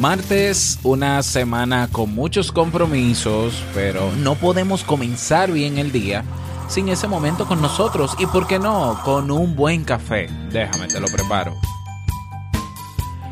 Martes, una semana con muchos compromisos, pero no podemos comenzar bien el día sin ese momento con nosotros y, ¿por qué no?, con un buen café. Déjame, te lo preparo.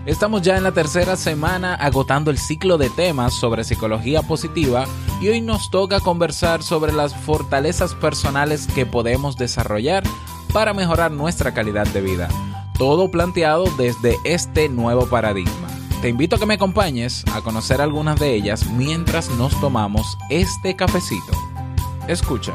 Estamos ya en la tercera semana agotando el ciclo de temas sobre psicología positiva y hoy nos toca conversar sobre las fortalezas personales que podemos desarrollar para mejorar nuestra calidad de vida. Todo planteado desde este nuevo paradigma. Te invito a que me acompañes a conocer algunas de ellas mientras nos tomamos este cafecito. Escucha.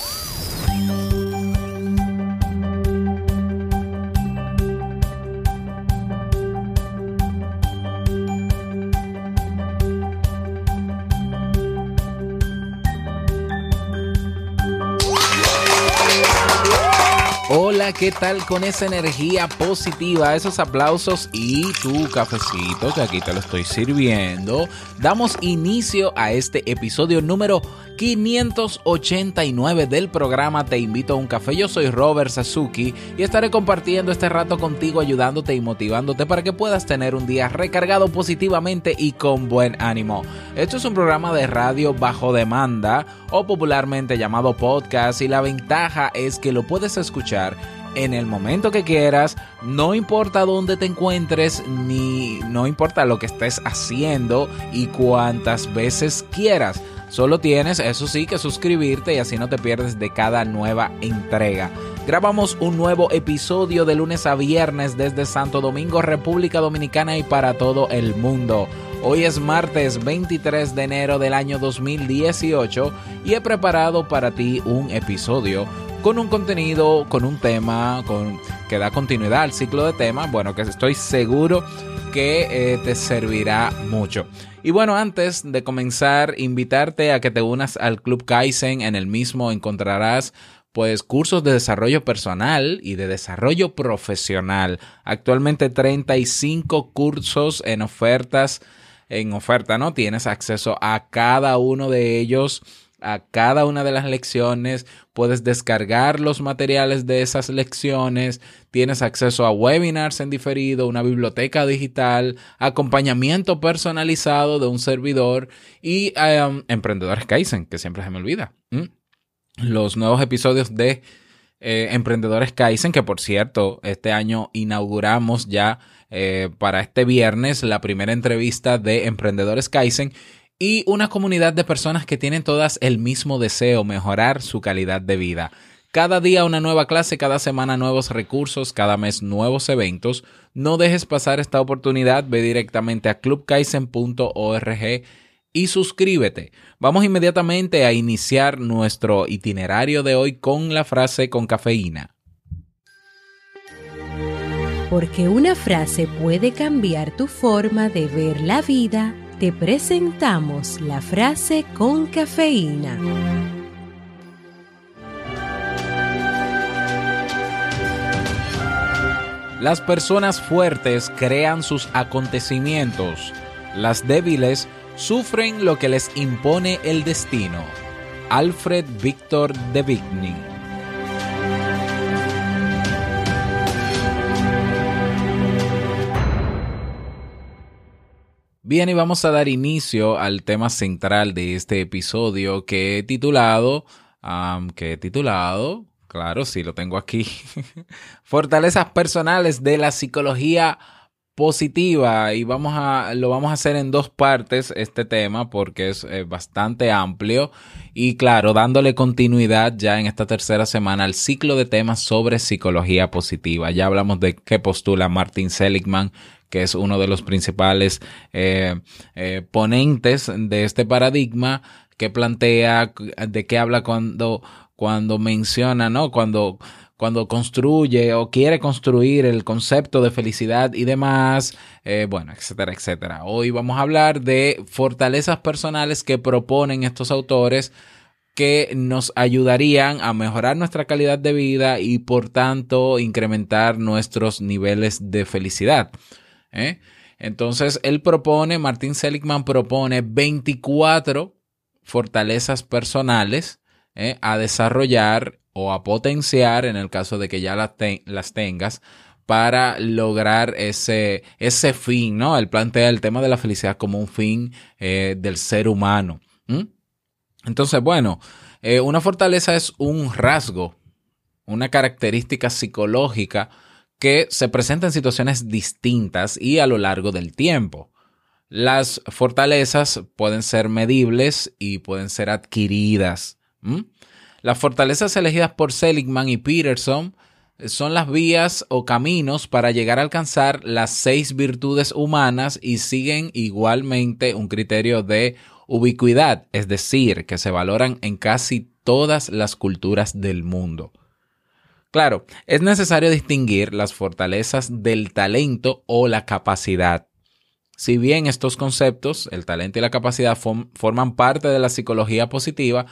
¿Qué tal con esa energía positiva, esos aplausos y tu cafecito que aquí te lo estoy sirviendo? Damos inicio a este episodio número 589 del programa Te invito a un café. Yo soy Robert Sasuki y estaré compartiendo este rato contigo, ayudándote y motivándote para que puedas tener un día recargado positivamente y con buen ánimo. Esto es un programa de radio bajo demanda o popularmente llamado podcast y la ventaja es que lo puedes escuchar en el momento que quieras, no importa dónde te encuentres, ni no importa lo que estés haciendo y cuántas veces quieras. Solo tienes, eso sí, que suscribirte y así no te pierdes de cada nueva entrega. Grabamos un nuevo episodio de lunes a viernes desde Santo Domingo, República Dominicana y para todo el mundo. Hoy es martes 23 de enero del año 2018 y he preparado para ti un episodio con un contenido, con un tema, con, que da continuidad al ciclo de temas, bueno, que estoy seguro que eh, te servirá mucho. Y bueno, antes de comenzar, invitarte a que te unas al Club Kaizen. En el mismo encontrarás pues cursos de desarrollo personal y de desarrollo profesional. Actualmente 35 cursos en ofertas, en oferta, ¿no? Tienes acceso a cada uno de ellos a cada una de las lecciones, puedes descargar los materiales de esas lecciones, tienes acceso a webinars en diferido, una biblioteca digital, acompañamiento personalizado de un servidor y um, emprendedores Kaizen, que siempre se me olvida. Los nuevos episodios de eh, Emprendedores Kaizen, que por cierto, este año inauguramos ya eh, para este viernes la primera entrevista de Emprendedores Kaizen y una comunidad de personas que tienen todas el mismo deseo, mejorar su calidad de vida. Cada día una nueva clase, cada semana nuevos recursos, cada mes nuevos eventos. No dejes pasar esta oportunidad, ve directamente a clubkaisen.org y suscríbete. Vamos inmediatamente a iniciar nuestro itinerario de hoy con la frase con cafeína. Porque una frase puede cambiar tu forma de ver la vida te presentamos la frase con cafeína. Las personas fuertes crean sus acontecimientos. Las débiles sufren lo que les impone el destino. Alfred Victor de Vigny Bien, y vamos a dar inicio al tema central de este episodio que he titulado, que he titulado, claro, sí lo tengo aquí, Fortalezas personales de la psicología positiva y vamos a lo vamos a hacer en dos partes este tema porque es eh, bastante amplio y claro, dándole continuidad ya en esta tercera semana al ciclo de temas sobre psicología positiva. Ya hablamos de qué postula Martin Seligman, que es uno de los principales eh, eh, ponentes de este paradigma que plantea de qué habla cuando cuando menciona, ¿no? Cuando cuando construye o quiere construir el concepto de felicidad y demás, eh, bueno, etcétera, etcétera. Hoy vamos a hablar de fortalezas personales que proponen estos autores que nos ayudarían a mejorar nuestra calidad de vida y por tanto incrementar nuestros niveles de felicidad. ¿eh? Entonces, él propone, Martín Seligman propone 24 fortalezas personales ¿eh? a desarrollar o a potenciar en el caso de que ya las, te las tengas para lograr ese, ese fin, ¿no? Él plantea el tema de la felicidad como un fin eh, del ser humano. Entonces, bueno, eh, una fortaleza es un rasgo, una característica psicológica que se presenta en situaciones distintas y a lo largo del tiempo. Las fortalezas pueden ser medibles y pueden ser adquiridas. Las fortalezas elegidas por Seligman y Peterson son las vías o caminos para llegar a alcanzar las seis virtudes humanas y siguen igualmente un criterio de ubicuidad, es decir, que se valoran en casi todas las culturas del mundo. Claro, es necesario distinguir las fortalezas del talento o la capacidad. Si bien estos conceptos, el talento y la capacidad, forman parte de la psicología positiva,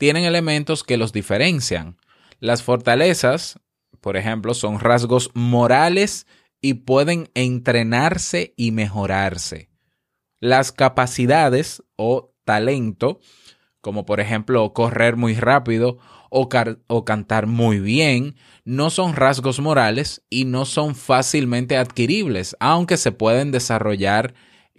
tienen elementos que los diferencian. Las fortalezas, por ejemplo, son rasgos morales y pueden entrenarse y mejorarse. Las capacidades o talento, como por ejemplo correr muy rápido o, o, cantar muy bien, no son rasgos morales y no son fácilmente adquiribles, aunque se pueden desarrollar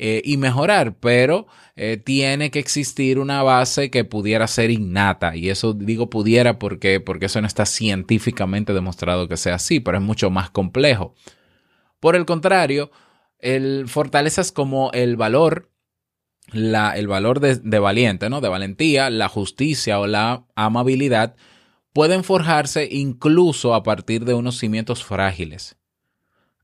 eh, y mejorar, pero eh, tiene que existir una base que pudiera ser innata. Y eso digo pudiera porque, porque eso no está científicamente demostrado que sea así, pero es mucho más complejo. Por el contrario, el, fortalezas como el valor, la, el valor de, de valiente, ¿no? De valentía, la justicia o la amabilidad, pueden forjarse incluso a partir de unos cimientos frágiles.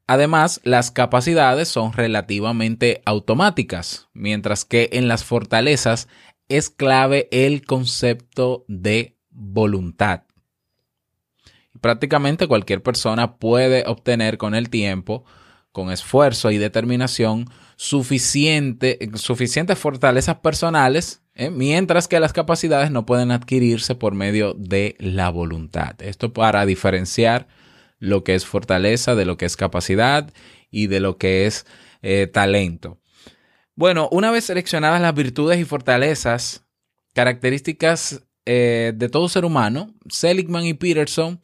Además, las capacidades son relativamente automáticas, mientras que en las fortalezas es clave el concepto de voluntad. Prácticamente cualquier persona puede obtener con el tiempo, con esfuerzo y determinación, suficiente, suficientes fortalezas personales, ¿eh? mientras que las capacidades no pueden adquirirse por medio de la voluntad. Esto para diferenciar lo que es fortaleza, de lo que es capacidad y de lo que es eh, talento. Bueno, una vez seleccionadas las virtudes y fortalezas, características eh, de todo ser humano, Seligman y Peterson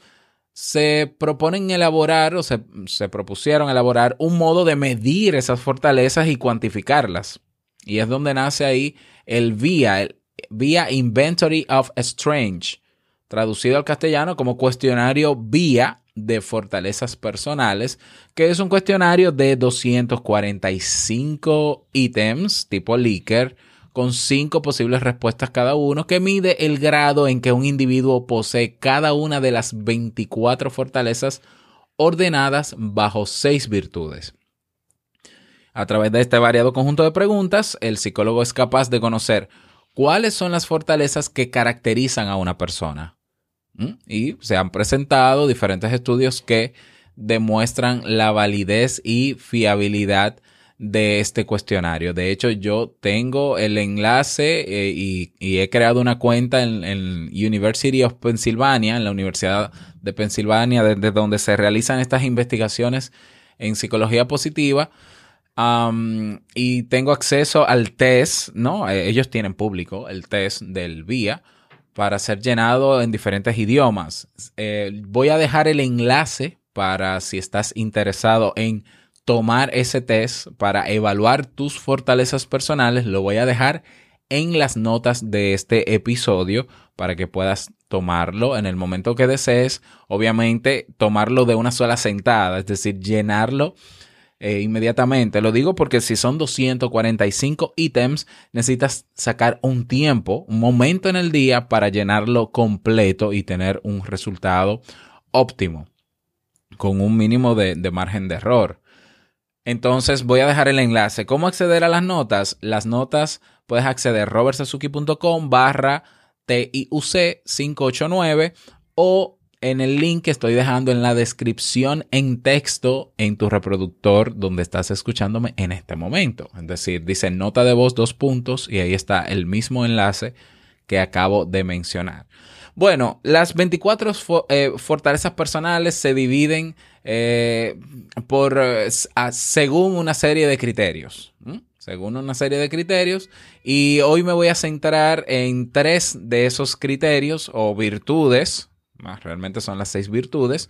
se proponen elaborar o se, se, propusieron elaborar un modo de medir esas fortalezas y cuantificarlas. Y es donde nace ahí el VIA, el VIA Inventory of Strange, traducido al castellano como cuestionario VIA de fortalezas personales, que es un cuestionario de 245 ítems tipo Likert con cinco posibles respuestas cada uno, que mide el grado en que un individuo posee cada una de las 24 fortalezas ordenadas bajo seis virtudes. A través de este variado conjunto de preguntas, el psicólogo es capaz de conocer cuáles son las fortalezas que caracterizan a una persona, y se han presentado diferentes estudios que demuestran la validez y fiabilidad de este cuestionario. De hecho, yo tengo el enlace eh, y, he creado una cuenta en, en, University of Pennsylvania, en la Universidad de Pensilvania, desde donde se realizan estas investigaciones en psicología positiva. y tengo acceso al test, ¿no? Eh, ellos tienen público el test del VIA para ser llenado en diferentes idiomas. Eh, voy a dejar el enlace para si estás interesado en tomar ese test para evaluar tus fortalezas personales. Lo voy a dejar en las notas de este episodio para que puedas tomarlo en el momento que desees. Obviamente, tomarlo de una sola sentada, es decir, llenarlo eh, inmediatamente. Lo digo porque si son 245 ítems, necesitas sacar un tiempo, un momento en el día para llenarlo completo y tener un resultado óptimo, con un mínimo de, de margen de error. Entonces voy a dejar el enlace. ¿Cómo acceder a las notas? Las notas puedes acceder a robertsazuki.com barra TIUC 589 o en el link que estoy dejando en la descripción en texto en tu reproductor donde estás escuchándome en este momento. Es decir, dice nota de voz dos puntos y ahí está el mismo enlace que acabo de mencionar. Bueno, las 24 fo- eh, fortalezas personales se dividen eh, por eh, según una serie de criterios. Según una serie de criterios. Y hoy me voy a centrar en tres de esos criterios o virtudes. Realmente son las seis virtudes.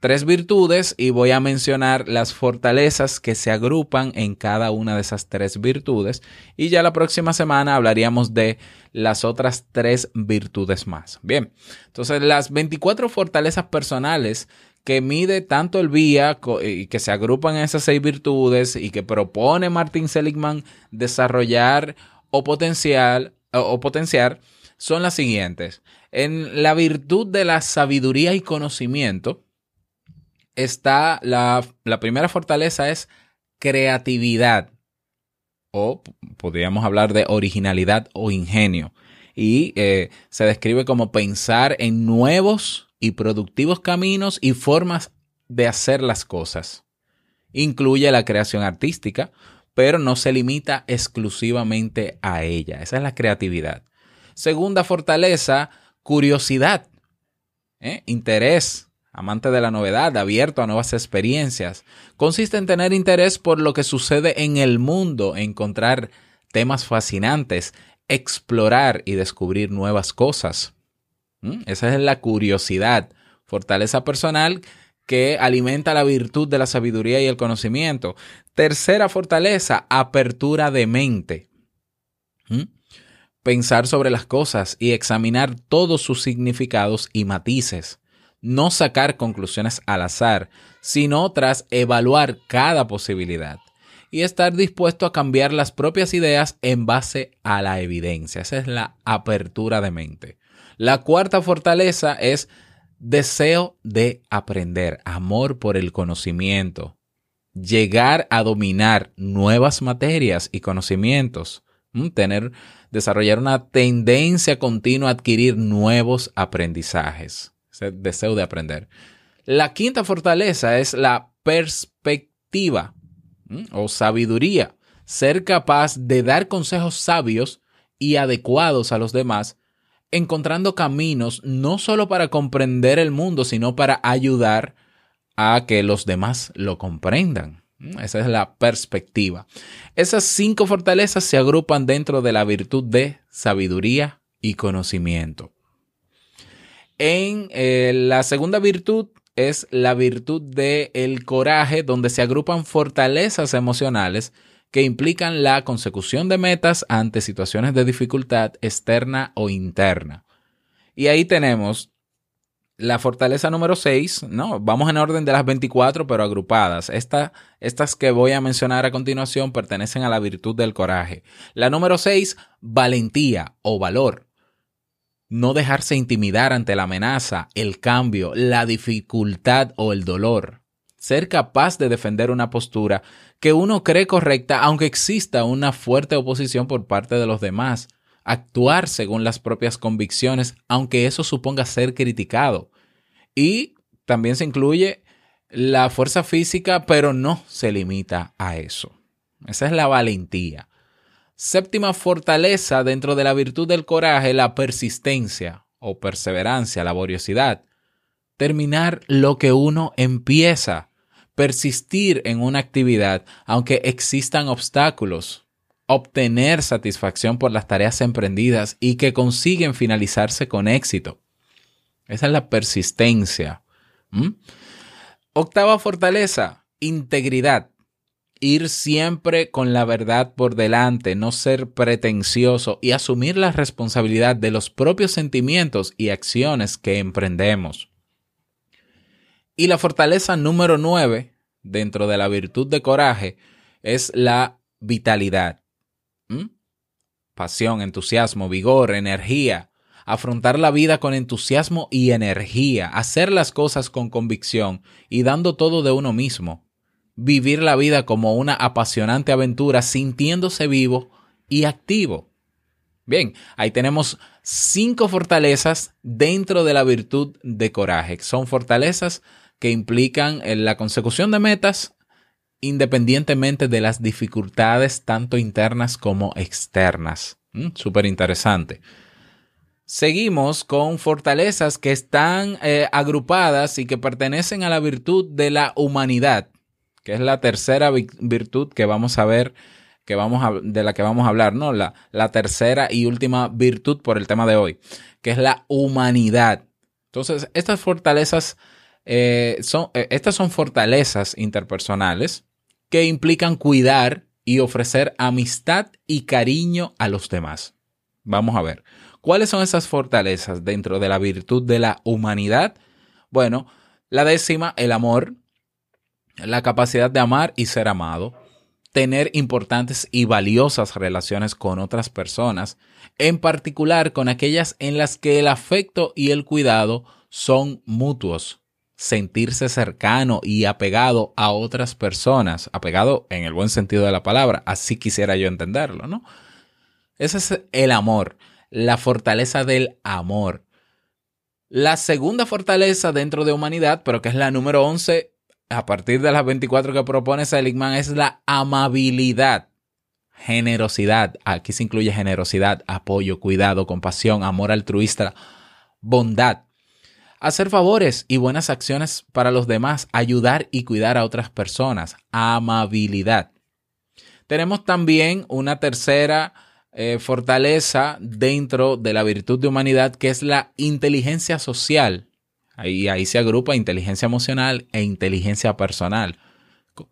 Tres virtudes y voy a mencionar las fortalezas que se agrupan en cada una de esas tres virtudes. Y ya la próxima semana hablaríamos de las otras tres virtudes más. Bien, entonces las 24 fortalezas personales que mide tanto el co- y que se agrupan en esas seis virtudes y que propone Martin Seligman desarrollar o potencial o potenciar son las siguientes. En la virtud de la sabiduría y conocimiento está la, la primera fortaleza es creatividad o podríamos hablar de originalidad o ingenio y eh, se describe como pensar en nuevos y productivos caminos y formas de hacer las cosas. Incluye la creación artística, pero no se limita exclusivamente a ella. Esa es la creatividad. Segunda fortaleza, curiosidad, ¿eh? interés, amante de la novedad, abierto a nuevas experiencias. Consiste en tener interés por lo que sucede en el mundo, encontrar temas fascinantes, explorar y descubrir nuevas cosas. ¿Mm? Esa es la curiosidad, fortaleza personal que alimenta la virtud de la sabiduría y el conocimiento. Tercera fortaleza, apertura de mente. ¿Mm? Pensar sobre las cosas y examinar todos sus significados y matices. No sacar conclusiones al azar, sino tras evaluar cada posibilidad y estar dispuesto a cambiar las propias ideas en base a la evidencia. Esa es la apertura de mente. La cuarta fortaleza es deseo de aprender, amor por el conocimiento, llegar a dominar nuevas materias y conocimientos, tener, desarrollar una tendencia continua a adquirir nuevos aprendizajes, ese deseo de aprender. La quinta fortaleza es la perspectiva o sabiduría, ser capaz de dar consejos sabios y adecuados a los demás, encontrando caminos no solo para comprender el mundo, sino para ayudar a que los demás lo comprendan. ¿M? Esa es la perspectiva. Esas cinco fortalezas se agrupan dentro de la virtud de sabiduría y conocimiento. En eh, la segunda virtud es la virtud del el coraje, donde se agrupan fortalezas emocionales que implican la consecución de metas ante situaciones de dificultad externa o interna. Y ahí tenemos la fortaleza número 6, ¿no? Vamos en orden de las 24, pero agrupadas. Esta, estas que voy a mencionar a continuación pertenecen a la virtud del coraje. La número 6, valentía o valor. No dejarse intimidar ante la amenaza, el cambio, la dificultad o el dolor. Ser capaz de defender una postura que uno cree correcta aunque exista una fuerte oposición por parte de los demás. Actuar según las propias convicciones aunque eso suponga ser criticado. Y también se incluye la fuerza física, pero no se limita a eso. Esa es la valentía. Séptima fortaleza dentro de la virtud del coraje, la persistencia o perseverancia, laboriosidad. Terminar lo que uno empieza. Persistir en una actividad aunque existan obstáculos. Obtener satisfacción por las tareas emprendidas y que consiguen finalizarse con éxito. Esa es la persistencia. Octava fortaleza, integridad ir siempre con la verdad por delante, no ser pretencioso y asumir la responsabilidad de los propios sentimientos y acciones que emprendemos. Y la fortaleza número nueve dentro de la virtud de coraje es la vitalidad. Pasión, entusiasmo, vigor, energía. Afrontar la vida con entusiasmo y energía. Hacer las cosas con convicción y dando todo de uno mismo. Vivir la vida como una apasionante aventura sintiéndose vivo y activo. Bien, ahí tenemos cinco fortalezas dentro de la virtud de coraje. Son fortalezas que implican eh, la consecución de metas independientemente de las dificultades tanto internas como externas. Mm, Súper interesante. Seguimos con fortalezas que están eh, agrupadas y que pertenecen a la virtud de la humanidad, que es la tercera vi- virtud que vamos a ver, que vamos a, de la que vamos a hablar, ¿no? La, la tercera y última virtud por el tema de hoy, que es la humanidad. Entonces, estas fortalezas eh, son, eh, estas son fortalezas interpersonales que implican cuidar y ofrecer amistad y cariño a los demás. Vamos a ver. ¿Cuáles son esas fortalezas dentro de la virtud de la humanidad? Bueno, la décima, el amor, la capacidad de amar y ser amado, tener importantes y valiosas relaciones con otras personas, en particular con aquellas en las que el afecto y el cuidado son mutuos, sentirse cercano y apegado a otras personas, apegado en el buen sentido de la palabra, así quisiera yo entenderlo, ¿no? Ese es el amor, la fortaleza del amor. La segunda fortaleza dentro de humanidad, pero que es la número 11 a partir de las 24 que propone Seligman, es la amabilidad, generosidad. Aquí se incluye generosidad, apoyo, cuidado, compasión, amor altruista, bondad. Hacer favores y buenas acciones para los demás, ayudar y cuidar a otras personas, amabilidad. Tenemos también una tercera eh, fortaleza dentro de la virtud de humanidad que es la inteligencia social. Ahí, ahí se agrupa inteligencia emocional e inteligencia personal.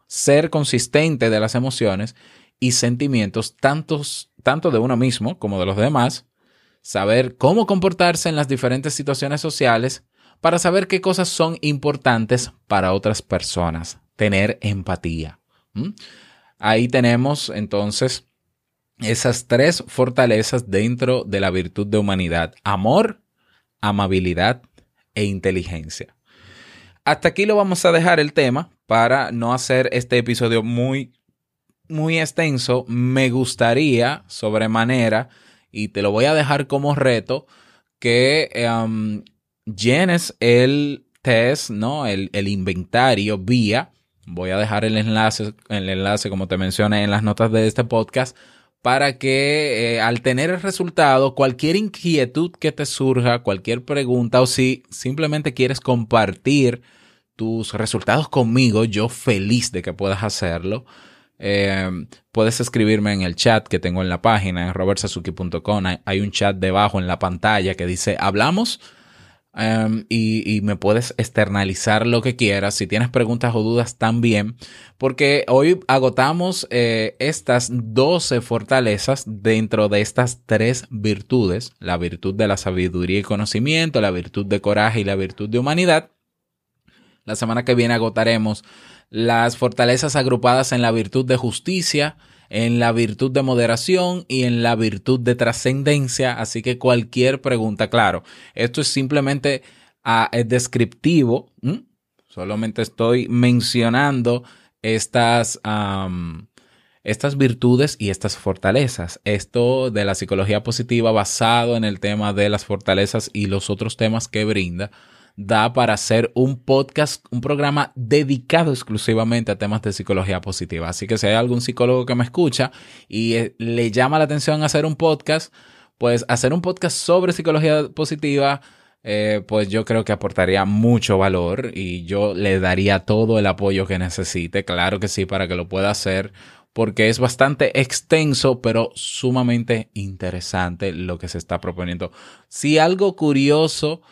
Ser consistente de las emociones y sentimientos tantos, tanto de uno mismo como de los demás. Saber cómo comportarse en las diferentes situaciones sociales para saber qué cosas son importantes para otras personas. Tener empatía. Ahí tenemos entonces esas tres fortalezas dentro de la virtud de humanidad. Amor, amabilidad e inteligencia. Hasta aquí lo vamos a dejar el tema para no hacer este episodio muy, muy extenso. Me gustaría sobremanera, y te lo voy a dejar como reto, que um, llenes el test, ¿no? El, el inventario vía. Voy a dejar el enlace, el enlace, como te mencioné en las notas de este podcast, para que eh, al tener el resultado, cualquier inquietud que te surja, cualquier pregunta o si simplemente quieres compartir tus resultados conmigo, yo feliz de que puedas hacerlo. Eh, puedes escribirme en el chat que tengo en la página, en robertsazuki.com. Hay, hay un chat debajo en la pantalla que dice, hablamos. Y, y, me puedes externalizar lo que quieras. Si tienes preguntas o dudas también, porque hoy agotamos eh, estas 12 fortalezas dentro de estas tres virtudes, la virtud de la sabiduría y conocimiento, la virtud de coraje y la virtud de humanidad. La semana que viene agotaremos las fortalezas agrupadas en la virtud de justicia, en la virtud de moderación y en la virtud de trascendencia. Así que cualquier pregunta, claro, esto es simplemente es descriptivo. Solamente estoy mencionando estas, estas virtudes y estas fortalezas. Esto de la psicología positiva basado en el tema de las fortalezas y los otros temas que brinda da para hacer un podcast, un programa dedicado exclusivamente a temas de psicología positiva. Así que si hay algún psicólogo que me escucha y eh, le llama la atención hacer un podcast, pues hacer un podcast sobre psicología positiva, eh, pues yo creo que aportaría mucho valor y yo le daría todo el apoyo que necesite, claro que sí, para que lo pueda hacer, porque es bastante extenso, pero sumamente interesante lo que se está proponiendo. Si algo curioso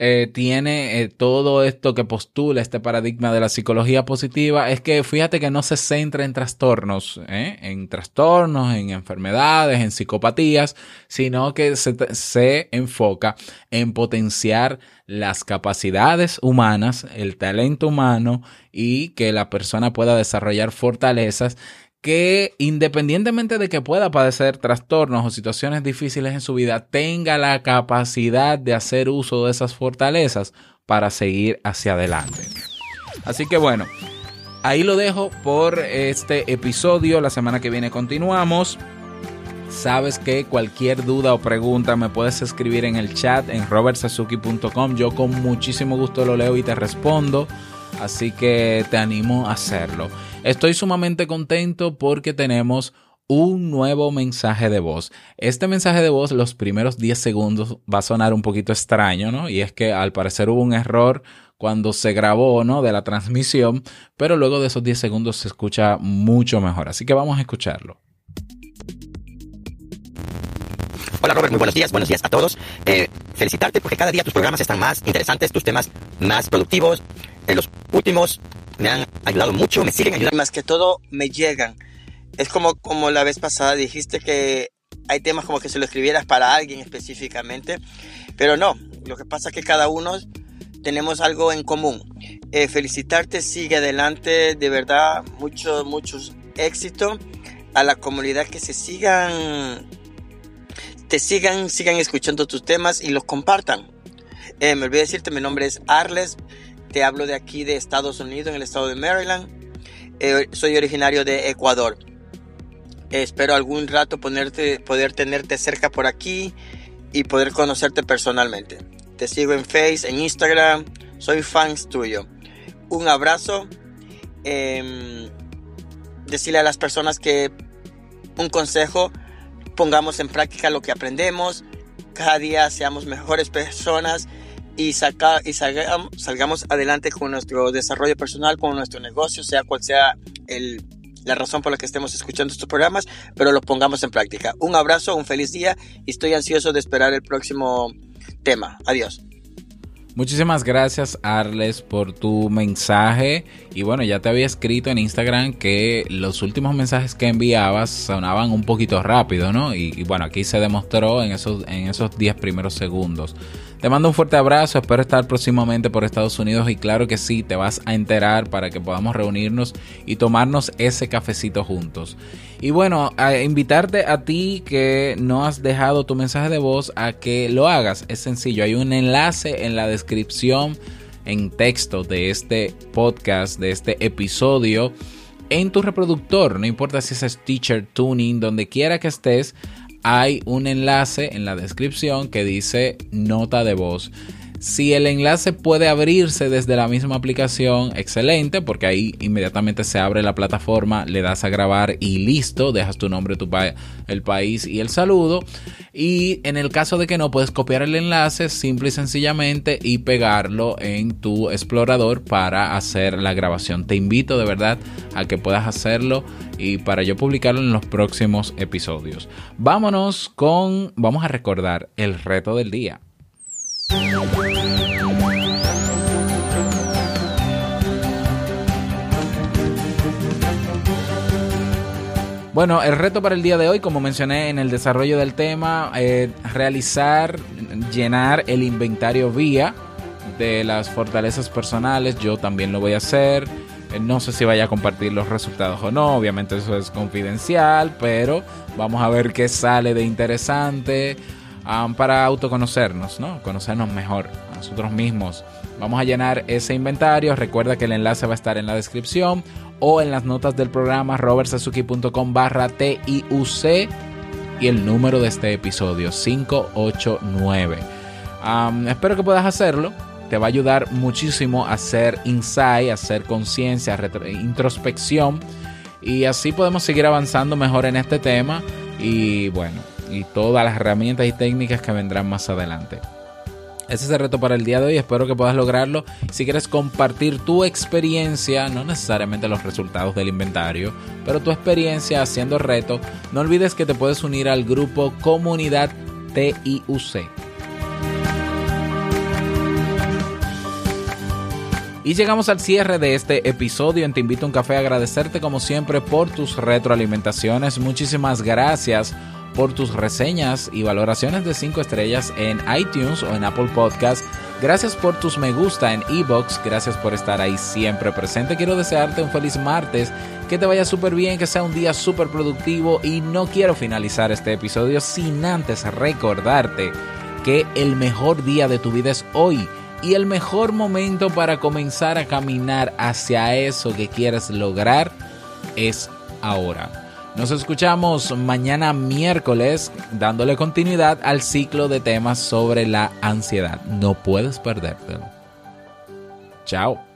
eh, tiene eh, todo esto que postula este paradigma de la psicología positiva es que fíjate que no se centra en trastornos, ¿eh? en trastornos, en enfermedades, en psicopatías, sino que se, se enfoca en potenciar las capacidades humanas, el talento humano y que la persona pueda desarrollar fortalezas que independientemente de que pueda padecer trastornos o situaciones difíciles en su vida, tenga la capacidad de hacer uso de esas fortalezas para seguir hacia adelante. Así que bueno, ahí lo dejo por este episodio. La semana que viene continuamos. Sabes que cualquier duda o pregunta me puedes escribir en el chat en robertsazuki.com. Yo con muchísimo gusto lo leo y te respondo. Así que te animo a hacerlo. Estoy sumamente contento porque tenemos un nuevo mensaje de voz. Este mensaje de voz, los primeros 10 segundos, va a sonar un poquito extraño, ¿no? Y es que al parecer hubo un error cuando se grabó, ¿no? De la transmisión, pero luego de esos 10 segundos se escucha mucho mejor. Así que vamos a escucharlo. Hola Robert, muy buenos días, buenos días a todos. Eh, felicitarte porque cada día tus programas están más interesantes, tus temas más productivos. En los últimos me han ayudado mucho, me siguen ayudando. Más que todo me llegan. Es como, como la vez pasada dijiste que hay temas como que se lo escribieras para alguien específicamente, pero no, lo que pasa es que cada uno tenemos algo en común. Eh, felicitarte, sigue adelante, de verdad, mucho, mucho éxito a la comunidad que se sigan, te sigan, sigan escuchando tus temas y los compartan. Eh, me olvidé decirte, mi nombre es Arles, te hablo de aquí de Estados Unidos, en el estado de Maryland. Eh, soy originario de Ecuador. espero algún rato ponerte, poder tenerte cerca por aquí y poder conocerte personalmente. Te sigo en Face, en Instagram, soy fans tuyo. Un abrazo. Em, decirle a las personas que un consejo, pongamos en práctica lo que aprendemos, cada día seamos mejores personas y, saca, y salgamos, adelante con nuestro desarrollo personal, con nuestro negocio, sea cual sea el, la razón por la que estemos escuchando estos programas, pero lo pongamos en práctica. Un abrazo, un feliz día y estoy ansioso de esperar el próximo tema. Adiós. Muchísimas gracias Arles por tu mensaje y bueno ya te había escrito en Instagram que los últimos mensajes que enviabas sonaban un poquito rápido, ¿no? Y, y bueno aquí se demostró en esos en esos 10 primeros segundos. Te mando un fuerte abrazo, espero estar próximamente por Estados Unidos y claro que sí, te vas a enterar para que podamos reunirnos y tomarnos ese cafecito juntos. Y bueno, a invitarte a ti que no has dejado tu mensaje de voz a que lo hagas. Es sencillo, hay un enlace en la descripción en texto de este podcast, de este episodio en tu reproductor, no importa si es Teacher Tuning, donde quiera que estés, hay un enlace en la descripción que dice nota de voz. Si el enlace puede abrirse desde la misma aplicación, excelente, porque ahí inmediatamente se abre la plataforma, le das a grabar y listo, dejas tu nombre, tu pa el país y el saludo. Y en el caso de que no, puedes copiar el enlace simple y sencillamente y pegarlo en tu explorador para hacer la grabación. Te invito de verdad a que puedas hacerlo y para yo publicarlo en los próximos episodios. Vámonos con, vamos a recordar el reto del día. Bueno, el reto para el día de hoy, como mencioné en el desarrollo del tema, eh, realizar, llenar el inventario vía de las fortalezas personales. Yo también lo voy a hacer. Eh, No sé si vaya a compartir los resultados o no. Obviamente eso es confidencial, pero vamos a ver qué sale de interesante para autoconocernos, ¿no? Conocernos mejor a nosotros mismos. Vamos a llenar ese inventario. Recuerda que el enlace va a estar en la descripción o en las notas del programa robertsazuki.com barra TIUC y el número de este episodio 589. Um, espero que puedas hacerlo. Te va a ayudar muchísimo a hacer insight, a hacer conciencia, introspección. Y así podemos seguir avanzando mejor en este tema. Y bueno, y todas las herramientas y técnicas que vendrán más adelante. Ese es el reto para el día de hoy, espero que puedas lograrlo. Si quieres compartir tu experiencia, no necesariamente los resultados del inventario, pero tu experiencia haciendo reto, no olvides que te puedes unir al grupo Comunidad TIUC. Y llegamos al cierre de este episodio en Te Invito a un Café. Agradecerte como siempre por tus retroalimentaciones. Muchísimas gracias por tus reseñas y valoraciones de 5 estrellas en iTunes o en Apple Podcast. Gracias por tus me gusta en Ebox. Gracias por estar ahí siempre presente. Quiero desearte un feliz martes. Que te vaya súper bien, que sea un día súper productivo. Y no quiero finalizar este episodio sin antes recordarte que el mejor día de tu vida es hoy. Y el mejor momento para comenzar a caminar hacia eso que quieres lograr es ahora. Nos escuchamos mañana miércoles dándole continuidad al ciclo de temas sobre la ansiedad. No puedes perdértelo. Chao.